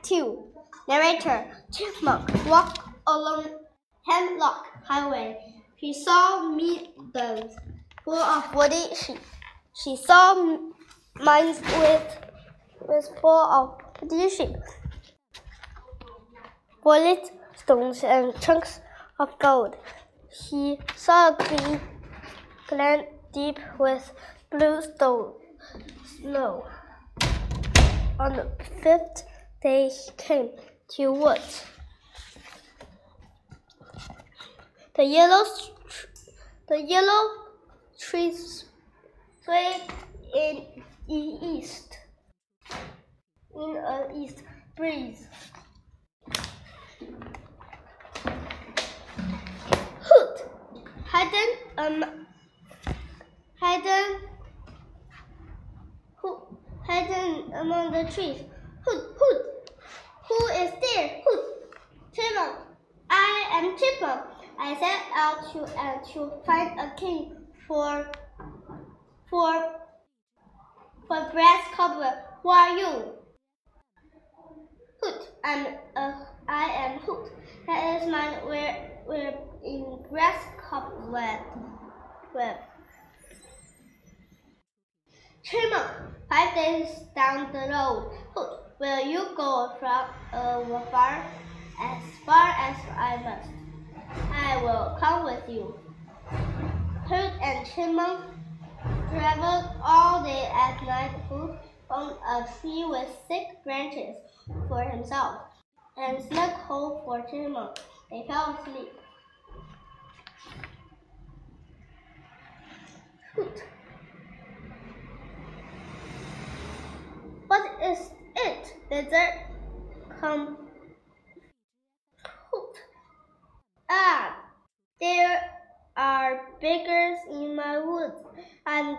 Act 2 Narrator Chipmunk walked along Hemlock Highway. He saw meadows full of woody sheep. She saw mines with, with full of woody sheep, bullet stones and chunks of gold. He saw a green glen deep with blue stone, snow. On the fifth he came to woods. The yellow, the yellow trees swayed in the east, in an east breeze. Hoot! Hidden, um, hidden, who, hidden among the trees. Hoot! Hoot! Who is there? Hoot! Chipmunk. I am Chipmunk. I set out to uh, to find a king for for for grasshopper. Who are you? Hoot. I'm uh, I am Hoot. That is my where where in grasshopper web. web. Chipmunk. Five days down the road. Hoot. Will you go from uh, far as far as I must? I will come with you. Hoot and Chipmunk traveled all day at night. Found a tree with thick branches for himself and snug hole for Chipmunk. They fell asleep. Hoot. What is it? Lizard. Come. Hoot. Ah, there are beggars in my woods, and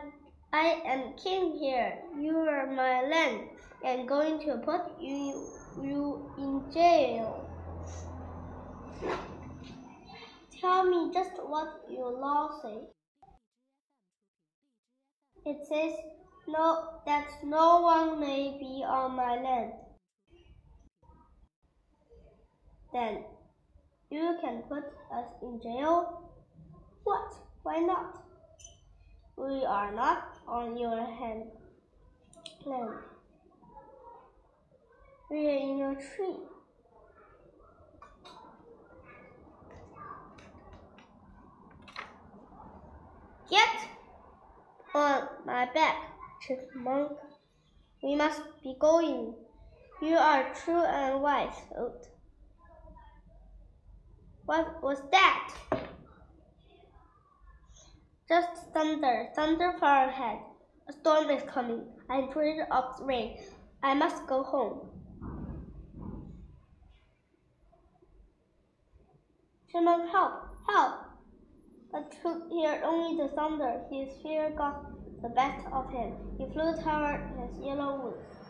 I am king here. You are my land, and going to put you, you in jail. Tell me just what your law says. It says no that no one may be on my land. Then you can put us in jail? What? Why not? We are not on your hand land. We are in your tree. Get on my back, chipmunk. We must be going. You are true and wise, Oat. What was that? Just thunder, thunder far ahead. A storm is coming. I'm afraid of rain. I must go home. Chipmunk, help, help! But Hoot heard only the thunder. His fear got the best of him. He flew toward his yellow woods.